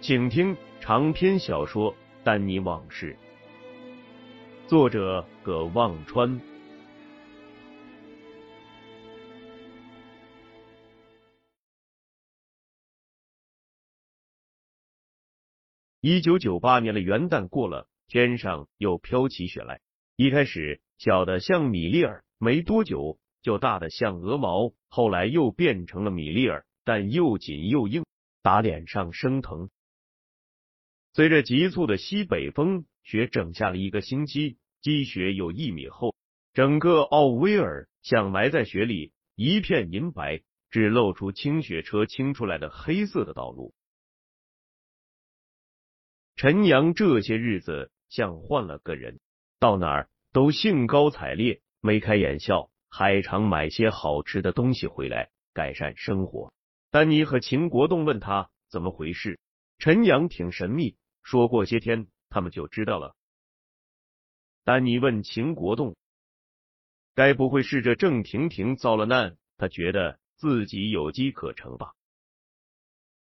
请听长篇小说《丹尼往事》，作者葛望川。一九九八年的元旦过了，天上又飘起雪来。一开始小的像米粒儿，没多久。就大的像鹅毛，后来又变成了米粒儿，但又紧又硬，打脸上生疼。随着急促的西北风，雪整下了一个星期，积雪有一米厚，整个奥威尔像埋在雪里，一片银白，只露出清雪车清出来的黑色的道路。陈阳这些日子像换了个人，到哪儿都兴高采烈，眉开眼笑。还常买些好吃的东西回来改善生活。丹尼和秦国栋问他怎么回事，陈阳挺神秘，说过些天他们就知道了。丹尼问秦国栋，该不会是这郑婷婷遭了难，他觉得自己有机可乘吧？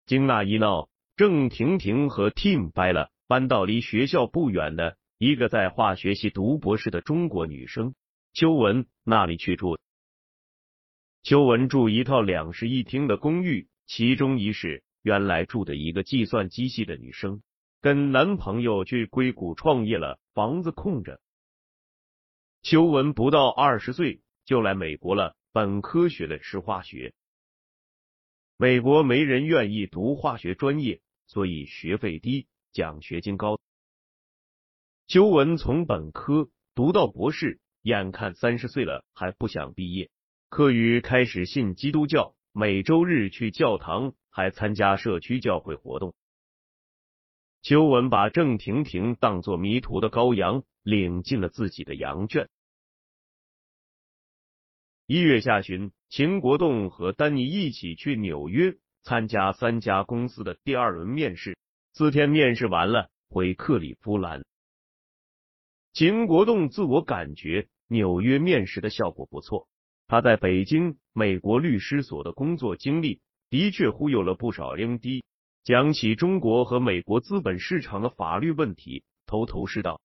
经那一闹，郑婷婷和 Tim 掰了，搬到离学校不远的一个在化学系读博士的中国女生。邱文那里去住？邱文住一套两室一厅的公寓，其中一室原来住的一个计算机系的女生，跟男朋友去硅谷创业了，房子空着。邱文不到二十岁就来美国了，本科学的是化学，美国没人愿意读化学专业，所以学费低，奖学金高。邱文从本科读到博士。眼看三十岁了还不想毕业，课余开始信基督教，每周日去教堂，还参加社区教会活动。邱文把郑婷婷当作迷途的羔羊，领进了自己的羊圈。一月下旬，秦国栋和丹尼一起去纽约参加三家公司的第二轮面试。四天面试完了，回克利夫兰。秦国栋自我感觉。纽约面试的效果不错，他在北京美国律师所的工作经历的确忽悠了不少 MD。讲起中国和美国资本市场的法律问题，头头是道。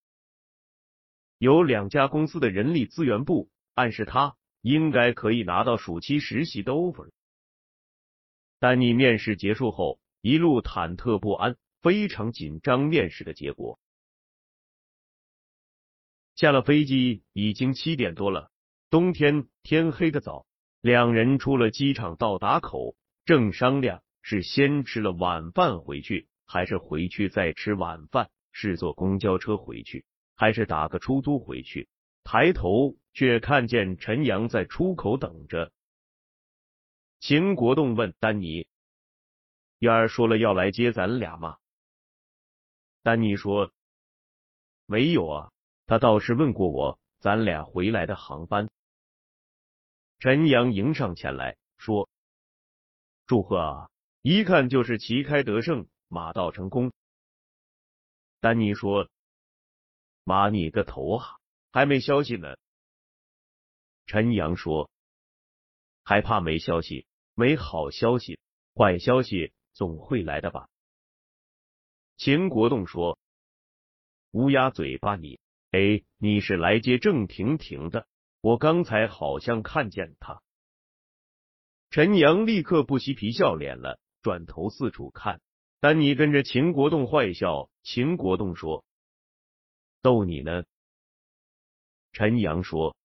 有两家公司的人力资源部暗示他应该可以拿到暑期实习的 offer。丹尼面试结束后，一路忐忑不安，非常紧张面试的结果。下了飞机已经七点多了，冬天天黑的早。两人出了机场到达口，正商量是先吃了晚饭回去，还是回去再吃晚饭，是坐公交车回去，还是打个出租回去。抬头却看见陈阳在出口等着。秦国栋问丹尼：“燕儿说了要来接咱俩吗？”丹尼说：“没有啊。”他倒是问过我，咱俩回来的航班。陈阳迎上前来说：“祝贺啊，一看就是旗开得胜，马到成功。”丹尼说：“马你个头啊，还没消息呢。”陈阳说：“还怕没消息？没好消息，坏消息总会来的吧？”秦国栋说：“乌鸦嘴巴你。”哎，你是来接郑婷婷的？我刚才好像看见他。陈阳立刻不嬉皮笑脸了，转头四处看。丹尼跟着秦国栋坏笑。秦国栋说：“逗你呢。”陈阳说：“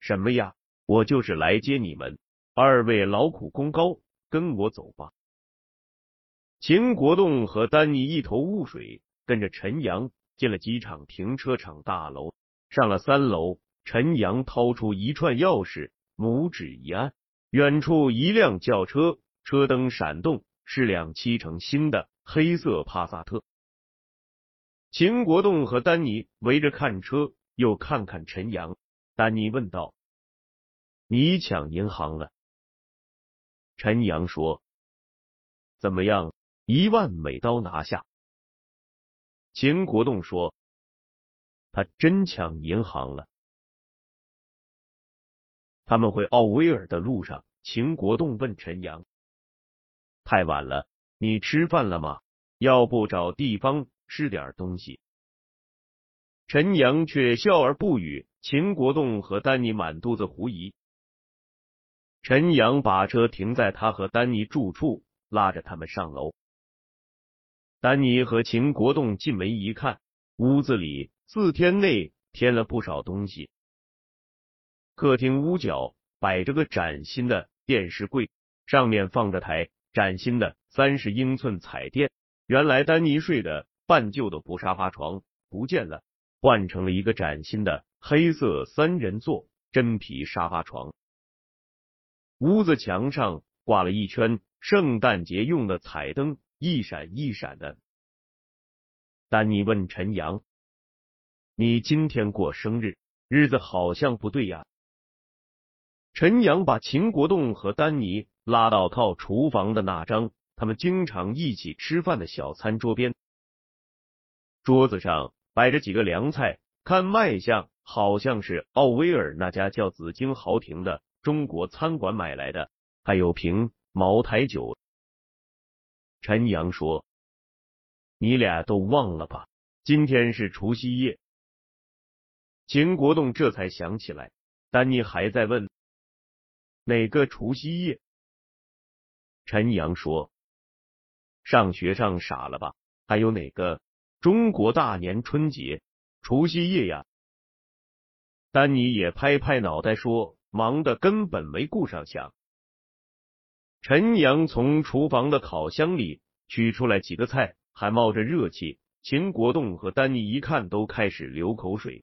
什么呀？我就是来接你们。二位劳苦功高，跟我走吧。”秦国栋和丹尼一头雾水，跟着陈阳进了机场停车场大楼。上了三楼，陈阳掏出一串钥匙，拇指一按，远处一辆轿车车灯闪动，是辆漆成新的黑色帕萨特。秦国栋和丹尼围着看车，又看看陈阳。丹尼问道：“你抢银行了？”陈阳说：“怎么样？”一万美刀拿下。秦国栋说：“他真抢银行了。”他们回奥威尔的路上，秦国栋问陈阳：“太晚了，你吃饭了吗？要不找地方吃点东西？”陈阳却笑而不语。秦国栋和丹尼满肚子狐疑。陈阳把车停在他和丹尼住处，拉着他们上楼。丹尼和秦国栋进门一看，屋子里四天内添了不少东西。客厅屋角摆着个崭新的电视柜，上面放着台崭新的三十英寸彩电。原来丹尼睡的半旧的布沙发床不见了，换成了一个崭新的黑色三人座真皮沙发床。屋子墙上挂了一圈圣诞节用的彩灯。一闪一闪的。丹尼问陈阳：“你今天过生日，日子好像不对呀？”陈阳把秦国栋和丹尼拉到靠厨房的那张他们经常一起吃饭的小餐桌边，桌子上摆着几个凉菜，看卖相好像是奥威尔那家叫紫荆豪庭的中国餐馆买来的，还有瓶茅台酒。陈阳说：“你俩都忘了吧？今天是除夕夜。”秦国栋这才想起来，丹尼还在问：“哪个除夕夜？”陈阳说：“上学上傻了吧？还有哪个中国大年春节除夕夜呀？”丹尼也拍拍脑袋说：“忙的根本没顾上想。”陈阳从厨房的烤箱里取出来几个菜，还冒着热气。秦国栋和丹尼一看，都开始流口水。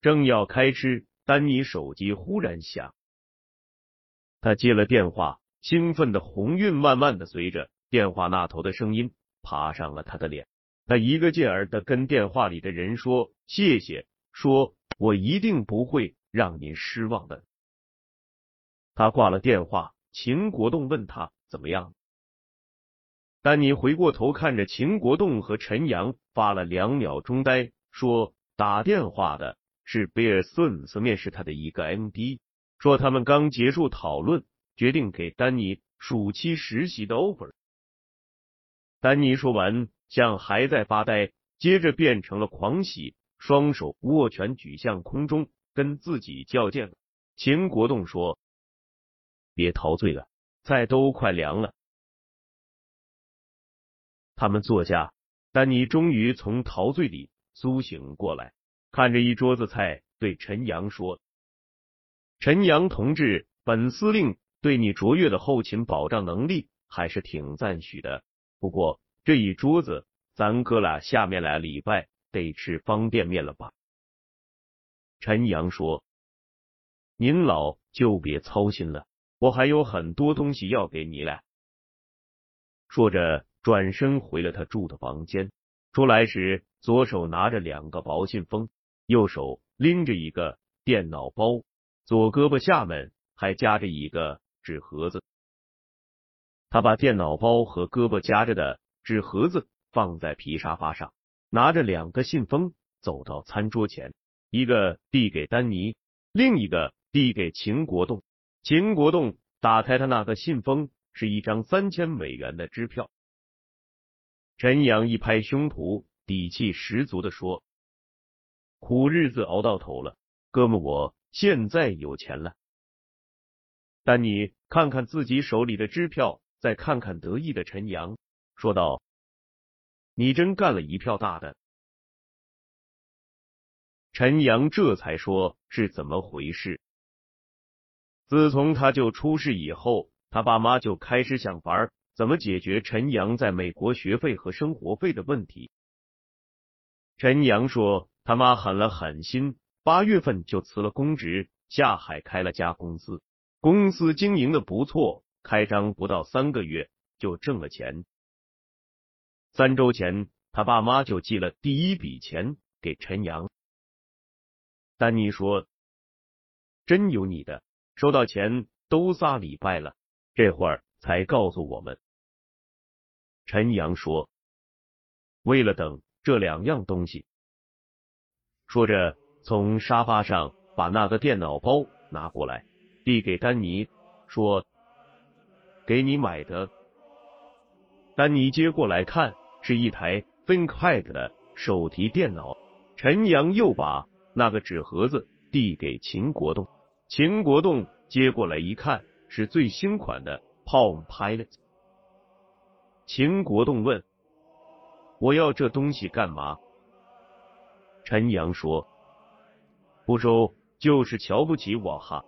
正要开吃，丹尼手机忽然响，他接了电话，兴奋的红晕慢慢的随着电话那头的声音爬上了他的脸。他一个劲儿的跟电话里的人说谢谢，说我一定不会让您失望的。他挂了电话，秦国栋问他怎么样。丹尼回过头看着秦国栋和陈阳，发了两秒钟呆，说：“打电话的是贝尔孙斯面试他的一个 MD，说他们刚结束讨论，决定给丹尼暑期实习的 offer。”丹尼说完，像还在发呆，接着变成了狂喜，双手握拳举向空中，跟自己较劲。秦国栋说。别陶醉了，菜都快凉了。他们坐下，丹尼终于从陶醉里苏醒过来，看着一桌子菜，对陈阳说：“陈阳同志，本司令对你卓越的后勤保障能力还是挺赞许的。不过这一桌子，咱哥俩下面俩礼拜得吃方便面了吧？”陈阳说：“您老就别操心了。”我还有很多东西要给你俩。说着，转身回了他住的房间。出来时，左手拿着两个薄信封，右手拎着一个电脑包，左胳膊下面还夹着一个纸盒子。他把电脑包和胳膊夹着的纸盒子放在皮沙发上，拿着两个信封走到餐桌前，一个递给丹尼，另一个递给秦国栋。秦国栋打开他那个信封，是一张三千美元的支票。陈阳一拍胸脯，底气十足的说：“苦日子熬到头了，哥们，我现在有钱了。”丹尼看看自己手里的支票，再看看得意的陈阳，说道：“你真干了一票大的。”陈阳这才说是怎么回事。自从他就出事以后，他爸妈就开始想法怎么解决陈阳在美国学费和生活费的问题。陈阳说，他妈狠了狠心，八月份就辞了公职，下海开了家公司。公司经营的不错，开张不到三个月就挣了钱。三周前，他爸妈就寄了第一笔钱给陈阳。丹尼说：“真有你的，收到钱都仨礼拜了，这会儿才告诉我们。”陈阳说：“为了等这两样东西。”说着，从沙发上把那个电脑包拿过来。递给丹尼，说：“给你买的。”丹尼接过来看，是一台 ThinkPad 的手提电脑。陈阳又把那个纸盒子递给秦国栋，秦国栋接过来一看，是最新款的 Palm Pilot。秦国栋问：“我要这东西干嘛？”陈阳说：“不收，就是瞧不起我哈。”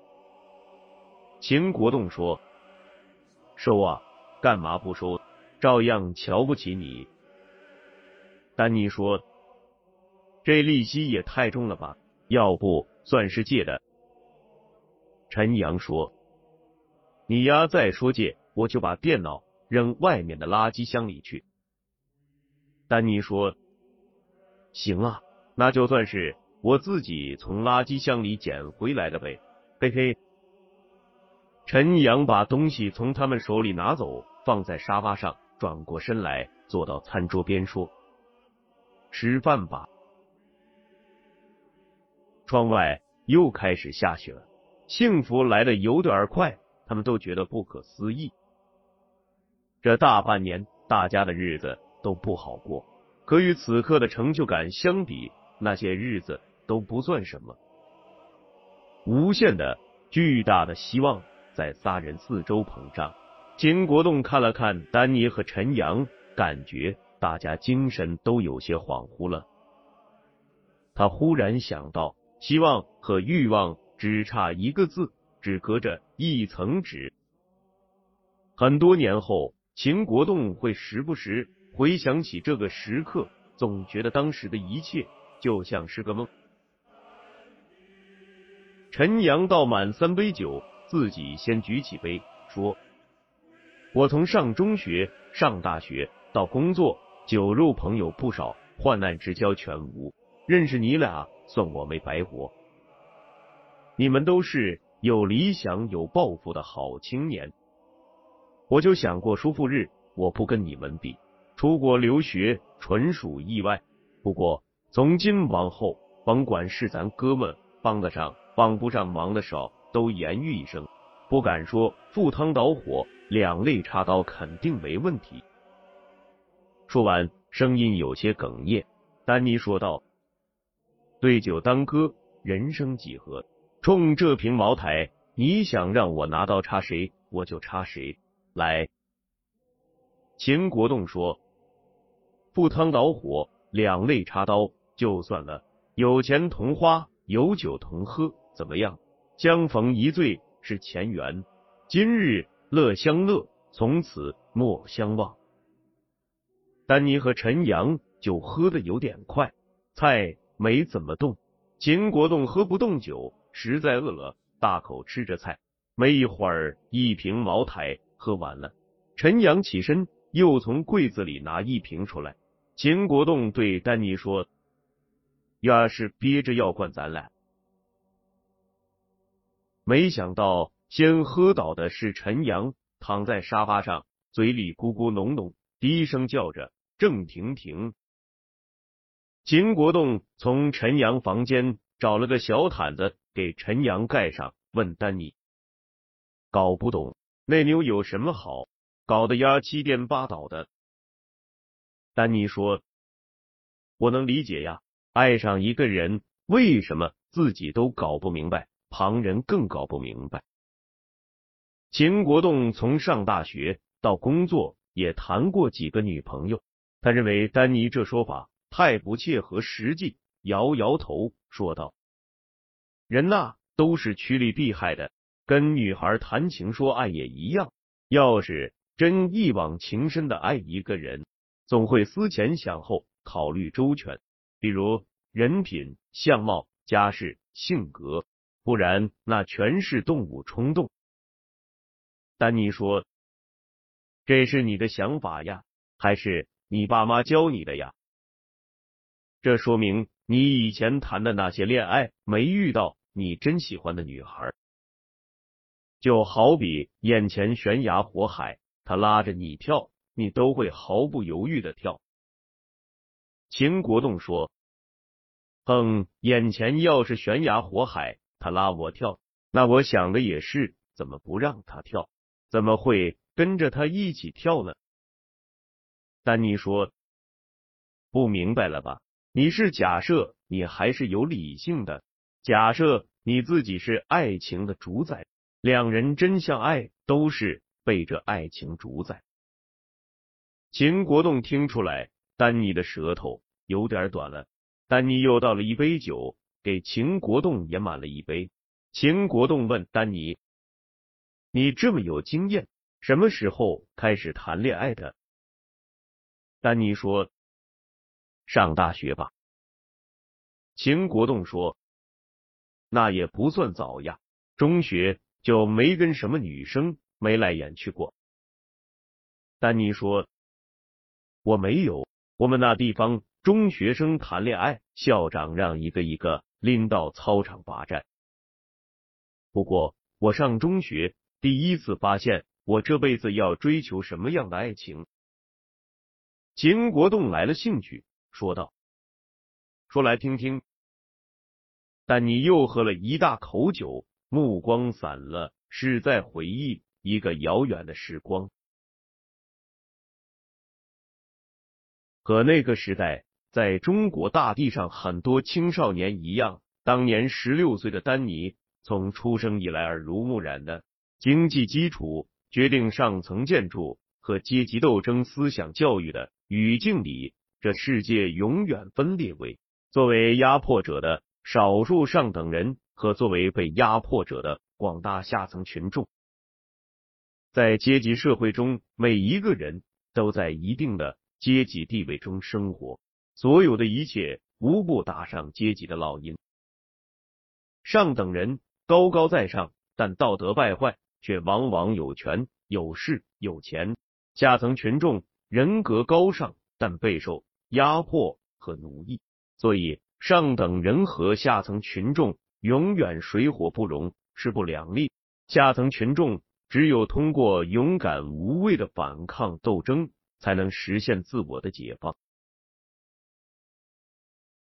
秦国栋说：“收啊，干嘛不收？照样瞧不起你。”丹尼说：“这利息也太重了吧？要不算是借的。”陈阳说：“你丫再说借，我就把电脑扔外面的垃圾箱里去。”丹尼说：“行啊，那就算是我自己从垃圾箱里捡回来的呗。”嘿嘿。陈阳把东西从他们手里拿走，放在沙发上，转过身来，坐到餐桌边说：“吃饭吧。”窗外又开始下雪了，幸福来的有点快，他们都觉得不可思议。这大半年，大家的日子都不好过，可与此刻的成就感相比，那些日子都不算什么。无限的、巨大的希望。在仨人四周膨胀。金国栋看了看丹尼和陈阳，感觉大家精神都有些恍惚了。他忽然想到，希望和欲望只差一个字，只隔着一层纸。很多年后，秦国栋会时不时回想起这个时刻，总觉得当时的一切就像是个梦。陈阳倒满三杯酒。自己先举起杯，说：“我从上中学、上大学到工作，酒肉朋友不少，患难之交全无。认识你俩，算我没白活。你们都是有理想、有抱负的好青年。我就想过叔父日，我不跟你们比。出国留学纯属意外。不过从今往后，甭管是咱哥们帮得上，帮不上忙的少。”都言语一声，不敢说赴汤蹈火，两肋插刀肯定没问题。说完，声音有些哽咽。丹尼说道：“对酒当歌，人生几何？冲这瓶茅台，你想让我拿刀插谁，我就插谁。来。”秦国栋说：“赴汤蹈火，两肋插刀就算了，有钱同花，有酒同喝，怎么样？”相逢一醉是前缘，今日乐相乐，从此莫相忘。丹尼和陈阳酒喝的有点快，菜没怎么动。秦国栋喝不动酒，实在饿了，大口吃着菜。没一会儿，一瓶茅台喝完了。陈阳起身，又从柜子里拿一瓶出来。秦国栋对丹尼说：“要是憋着要灌咱俩。”没想到先喝倒的是陈阳，躺在沙发上，嘴里咕咕哝哝，低声叫着：“郑婷婷。”秦国栋从陈阳房间找了个小毯子给陈阳盖上，问丹尼：“搞不懂那妞有什么好，搞得丫七颠八倒的？”丹尼说：“我能理解呀，爱上一个人，为什么自己都搞不明白？”旁人更搞不明白。秦国栋从上大学到工作也谈过几个女朋友，他认为丹尼这说法太不切合实际，摇摇头说道：“人呐，都是趋利避害的，跟女孩谈情说爱也一样。要是真一往情深的爱一个人，总会思前想后，考虑周全，比如人品、相貌、家世、性格，不然那全是动物冲动。”丹尼说：“这是你的想法呀，还是你爸妈教你的呀？这说明你以前谈的那些恋爱没遇到你真喜欢的女孩。就好比眼前悬崖火海，他拉着你跳，你都会毫不犹豫的跳。”秦国栋说：“哼，眼前要是悬崖火海，他拉我跳，那我想的也是，怎么不让他跳？”怎么会跟着他一起跳呢？丹尼说：“不明白了吧？你是假设你还是有理性的，假设你自己是爱情的主宰，两人真相爱，都是被这爱情主宰。”秦国栋听出来，丹尼的舌头有点短了。丹尼又倒了一杯酒，给秦国栋也满了一杯。秦国栋问丹尼。你这么有经验，什么时候开始谈恋爱的？丹尼说：“上大学吧。”秦国栋说：“那也不算早呀，中学就没跟什么女生眉来眼去过。”丹尼说：“我没有，我们那地方中学生谈恋爱，校长让一个一个拎到操场罚站。不过我上中学。”第一次发现我这辈子要追求什么样的爱情。秦国栋来了兴趣，说道：“说来听听。”但你又喝了一大口酒，目光散了，是在回忆一个遥远的时光。和那个时代，在中国大地上很多青少年一样，当年十六岁的丹尼，从出生以来耳濡目染的。经济基础决定上层建筑和阶级斗争思想教育的语境里，这世界永远分裂为作为压迫者的少数上等人和作为被压迫者的广大下层群众。在阶级社会中，每一个人都在一定的阶级地位中生活，所有的一切无不打上阶级的烙印。上等人高高在上，但道德败坏。却往往有权有势有钱，下层群众人格高尚，但备受压迫和奴役，所以上等人和下层群众永远水火不容，势不两立。下层群众只有通过勇敢无畏的反抗斗争，才能实现自我的解放。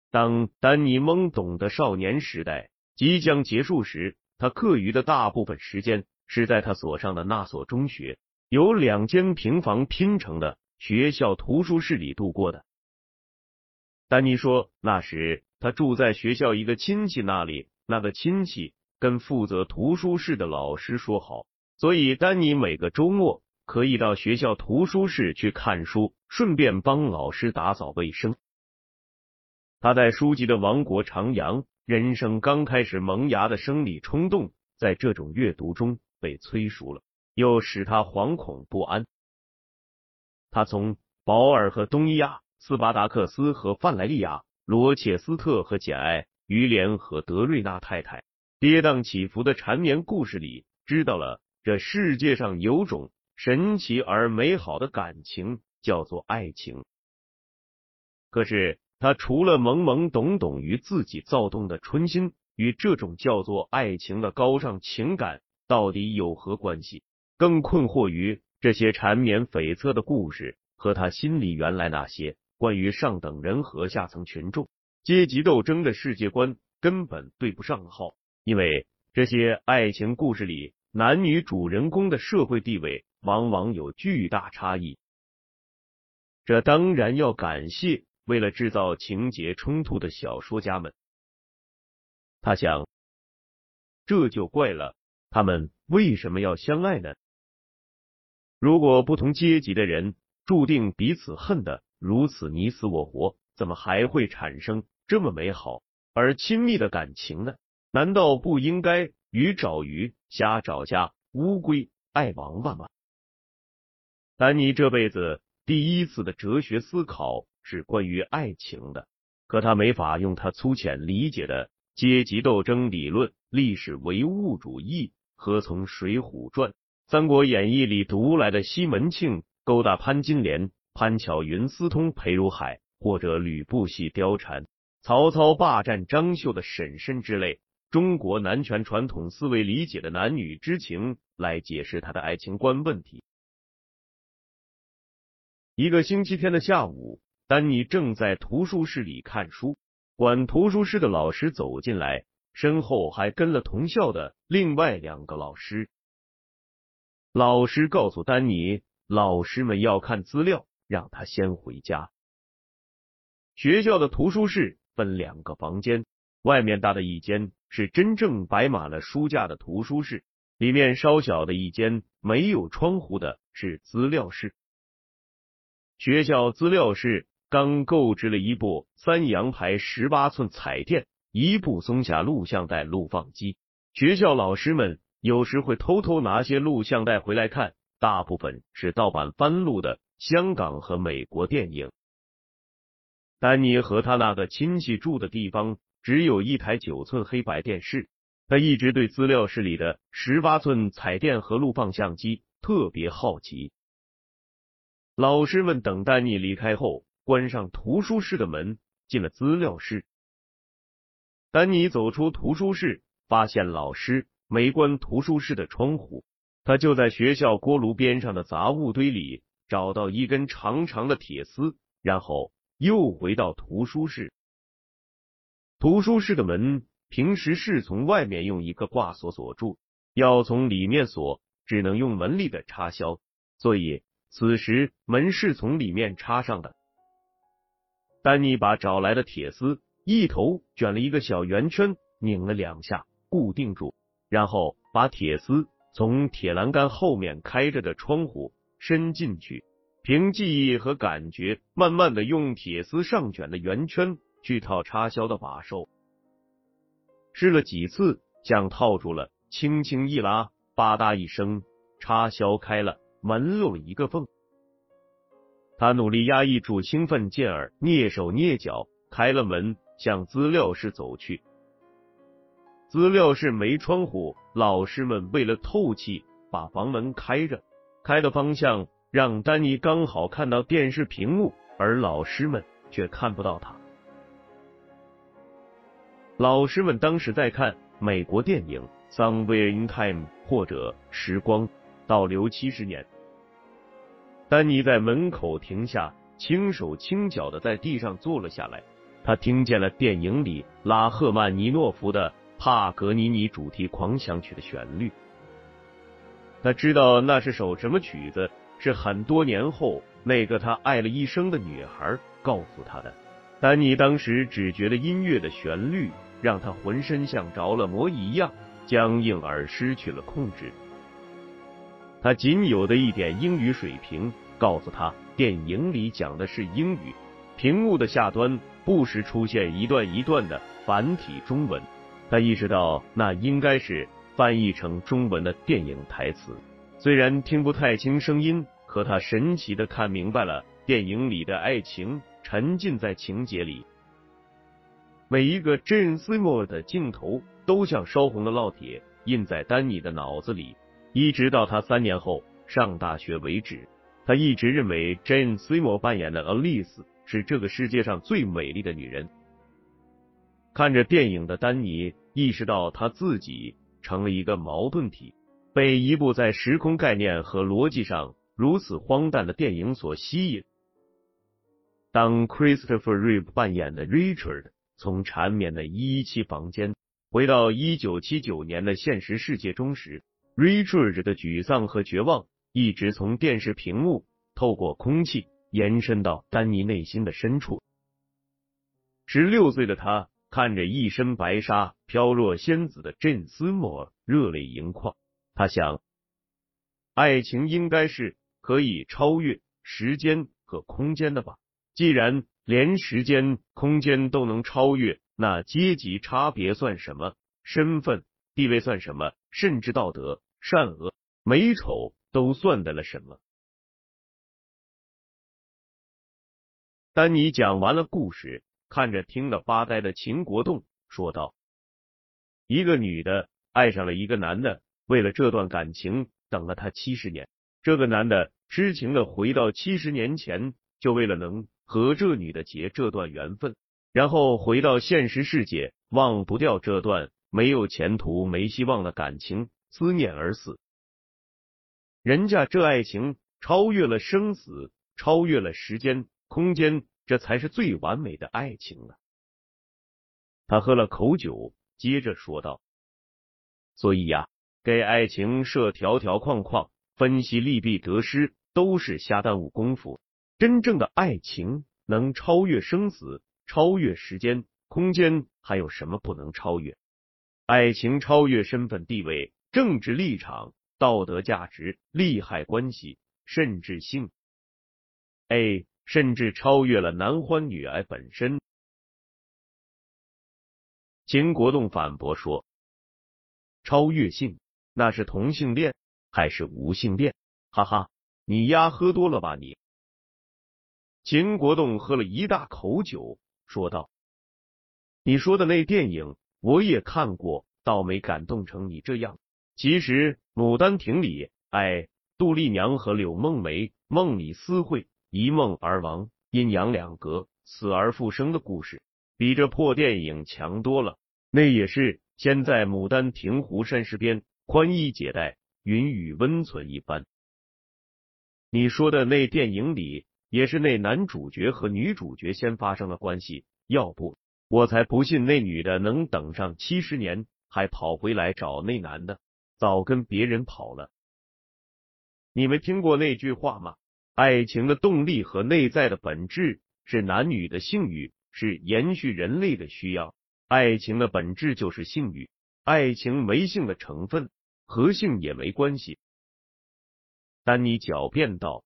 当丹尼懵懂的少年时代即将结束时，他课余的大部分时间。是在他所上的那所中学，由两间平房拼成的学校图书室里度过的。丹尼说，那时他住在学校一个亲戚那里，那个亲戚跟负责图书室的老师说好，所以丹尼每个周末可以到学校图书室去看书，顺便帮老师打扫卫生。他在书籍的王国徜徉，人生刚开始萌芽的生理冲动，在这种阅读中。被催熟了，又使他惶恐不安。他从保尔和东伊亚、斯巴达克斯和范莱利亚、罗切斯特和简爱、于连和德瑞纳太太跌宕起伏的缠绵故事里，知道了这世界上有种神奇而美好的感情，叫做爱情。可是他除了懵懵懂懂于自己躁动的春心与这种叫做爱情的高尚情感。到底有何关系？更困惑于这些缠绵悱恻的故事和他心里原来那些关于上等人和下层群众阶级斗争的世界观根本对不上号，因为这些爱情故事里男女主人公的社会地位往往有巨大差异。这当然要感谢为了制造情节冲突的小说家们。他想，这就怪了。他们为什么要相爱呢？如果不同阶级的人注定彼此恨得如此你死我活，怎么还会产生这么美好而亲密的感情呢？难道不应该鱼找鱼，虾找虾，乌龟爱王八吗？丹尼这辈子第一次的哲学思考是关于爱情的，可他没法用他粗浅理解的阶级斗争理论、历史唯物主义和从《水浒传》《三国演义》里读来的西门庆勾搭潘金莲、潘巧云私通裴如海，或者吕布戏貂蝉、曹操霸占张绣的婶婶之类。中国男权传统思维理解的男女之情来解释他的爱情观问题。一个星期天的下午，丹尼正在图书室里看书，管图书室的老师走进来，身后还跟了同校的另外两个老师。老师告诉丹尼，老师们要看资料，让他先回家。学校的图书室分两个房间。外面大的一间是真正摆满了书架的图书室，里面稍小的一间没有窗户的是资料室。学校资料室刚购置了一部三洋牌十八寸彩电，一部松下录像带录放机。学校老师们有时会偷偷拿些录像带回来看，大部分是盗版翻录的香港和美国电影。丹尼和他那个亲戚住的地方。只有一台九寸黑白电视，他一直对资料室里的十八寸彩电和录放相机特别好奇。老师们等丹尼离开后，关上图书室的门，进了资料室。丹尼走出图书室，发现老师没关图书室的窗户，他就在学校锅炉边上的杂物堆里找到一根长长的铁丝，然后又回到图书室。图书室的门平时是从外面用一个挂锁锁住，要从里面锁，只能用门里的插销，所以此时门是从里面插上的。丹尼把找来的铁丝一头卷了一个小圆圈，拧了两下固定住，然后把铁丝从铁栏杆后面开着的窗户伸进去，凭记忆和感觉，慢慢的用铁丝上卷的圆圈。去套插销的把手，试了几次，想套住了，轻轻一拉，吧嗒一声，插销开了，门漏了一个缝。他努力压抑住兴奋劲儿，蹑手蹑脚开了门，向资料室走去。资料室没窗户，老师们为了透气，把房门开着，开的方向让丹尼刚好看到电视屏幕，而老师们却看不到他。老师们当时在看美国电影《Somewhere in Time》或者《时光倒流七十年》。丹尼在门口停下，轻手轻脚的在地上坐了下来。他听见了电影里拉赫曼尼诺夫的《帕格尼尼主题狂想曲》的旋律。他知道那是首什么曲子，是很多年后那个他爱了一生的女孩告诉他的。丹尼当时只觉得音乐的旋律。让他浑身像着了魔一样僵硬而失去了控制。他仅有的一点英语水平告诉他，电影里讲的是英语。屏幕的下端不时出现一段一段的繁体中文，他意识到那应该是翻译成中文的电影台词。虽然听不太清声音，可他神奇的看明白了电影里的爱情，沉浸在情节里。每一个珍斯莫的镜头都像烧红的烙铁，印在丹尼的脑子里，一直到他三年后上大学为止。他一直认为 Jane Seymour 扮演的 Alice 是这个世界上最美丽的女人。看着电影的丹尼意识到他自己成了一个矛盾体，被一部在时空概念和逻辑上如此荒诞的电影所吸引。当 Christopher Reeve 扮演的 Richard。从缠绵的一一七房间回到一九七九年的现实世界中时，Richard 的沮丧和绝望一直从电视屏幕透过空气延伸到丹尼内心的深处。十六岁的他看着一身白纱飘若仙子的镇斯莫尔，热泪盈眶。他想，爱情应该是可以超越时间和空间的吧？既然连时间、空间都能超越，那阶级差别算什么？身份地位算什么？甚至道德、善恶、美丑都算得了什么？丹尼讲完了故事，看着听得发呆的秦国栋说道：“一个女的爱上了一个男的，为了这段感情等了他七十年。这个男的痴情的回到七十年前，就为了能和这女的结这段缘分，然后回到现实世界，忘不掉这段没有前途、没希望的感情，思念而死。人家这爱情超越了生死，超越了时间。”空间，这才是最完美的爱情了。他喝了口酒，接着说道：“所以呀，给爱情设条条框框，分析利弊得失，都是瞎耽误功夫。真正的爱情能超越生死，超越时间、空间，还有什么不能超越？爱情超越身份地位、政治立场、道德价值、利害关系，甚至性。哎。”甚至超越了男欢女爱本身。秦国栋反驳说：“超越性那是同性恋还是无性恋？”哈哈，你丫喝多了吧你？秦国栋喝了一大口酒，说道：“你说的那电影我也看过，倒没感动成你这样。其实《牡丹亭》里，哎，杜丽娘和柳梦梅梦里私会。”一梦而亡，阴阳两隔，死而复生的故事，比这破电影强多了。那也是先在牡丹亭湖山石边，宽衣解带，云雨温存一般。你说的那电影里，也是那男主角和女主角先发生了关系，要不我才不信那女的能等上七十年，还跑回来找那男的，早跟别人跑了。你们听过那句话吗？爱情的动力和内在的本质是男女的性欲，是延续人类的需要。爱情的本质就是性欲，爱情没性的成分，和性也没关系。丹尼狡辩道：“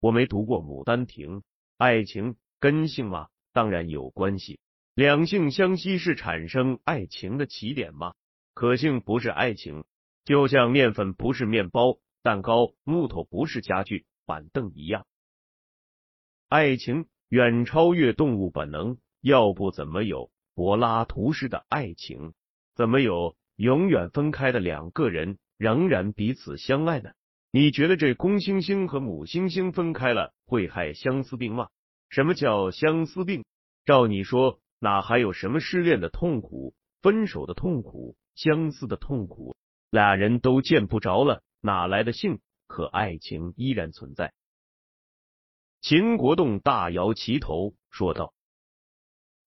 我没读过《牡丹亭》，爱情跟性吗？当然有关系。两性相吸是产生爱情的起点吗？可性不是爱情，就像面粉不是面包，蛋糕、木头不是家具。”板凳一样，爱情远超越动物本能，要不怎么有柏拉图式的爱情？怎么有永远分开的两个人仍然彼此相爱呢？你觉得这公猩猩和母猩猩分开了会害相思病吗？什么叫相思病？照你说，哪还有什么失恋的痛苦、分手的痛苦、相思的痛苦？俩人都见不着了，哪来的性？可爱情依然存在。秦国栋大摇其头说道：“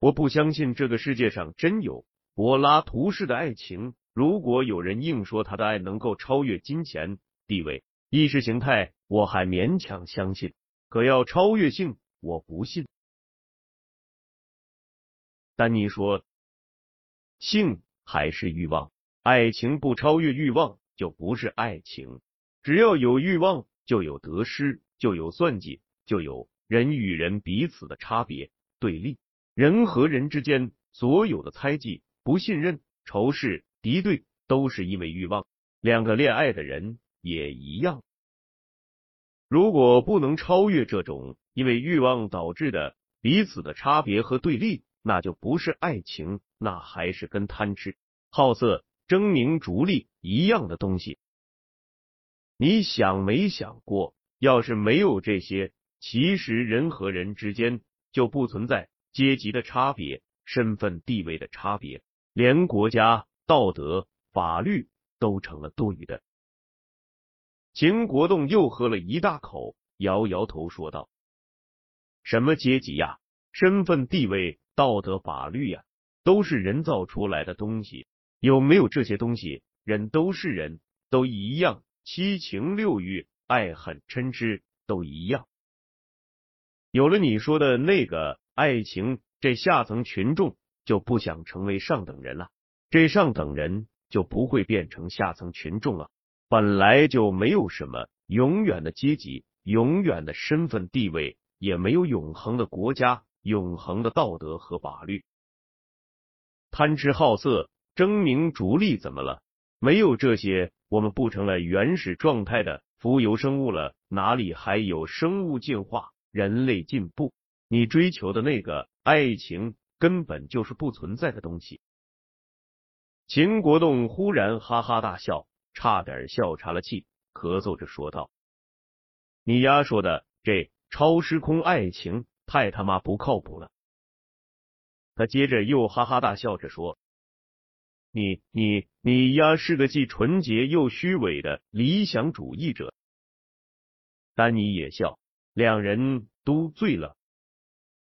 我不相信这个世界上真有柏拉图式的爱情。如果有人硬说他的爱能够超越金钱、地位、意识形态，我还勉强相信。可要超越性，我不信。”丹尼说：“性还是欲望？爱情不超越欲望，就不是爱情。”只要有欲望，就有得失，就有算计，就有人与人彼此的差别对立。人和人之间所有的猜忌、不信任、仇视、敌对，都是因为欲望。两个恋爱的人也一样。如果不能超越这种因为欲望导致的彼此的差别和对立，那就不是爱情，那还是跟贪吃、好色、争名逐利一样的东西。你想没想过，要是没有这些，其实人和人之间就不存在阶级的差别、身份地位的差别，连国家、道德、法律都成了多余的。秦国栋又喝了一大口，摇摇头说道：“什么阶级呀？身份地位、道德、法律呀，都是人造出来的东西。有没有这些东西，人都是人，都一样。”七情六欲、爱恨嗔痴都一样。有了你说的那个爱情，这下层群众就不想成为上等人了，这上等人就不会变成下层群众了。本来就没有什么永远的阶级、永远的身份地位，也没有永恒的国家、永恒的道德和法律。贪吃好色、争名逐利，怎么了？没有这些，我们不成了原始状态的浮游生物了？哪里还有生物进化、人类进步？你追求的那个爱情，根本就是不存在的东西。秦国栋忽然哈哈大笑，差点笑岔了气，咳嗽着说道：“你丫说的这超时空爱情太他妈不靠谱了。”他接着又哈哈大笑着说：“你你你丫是个既纯洁又虚伪的理想主义者。”丹尼也笑，两人都醉了。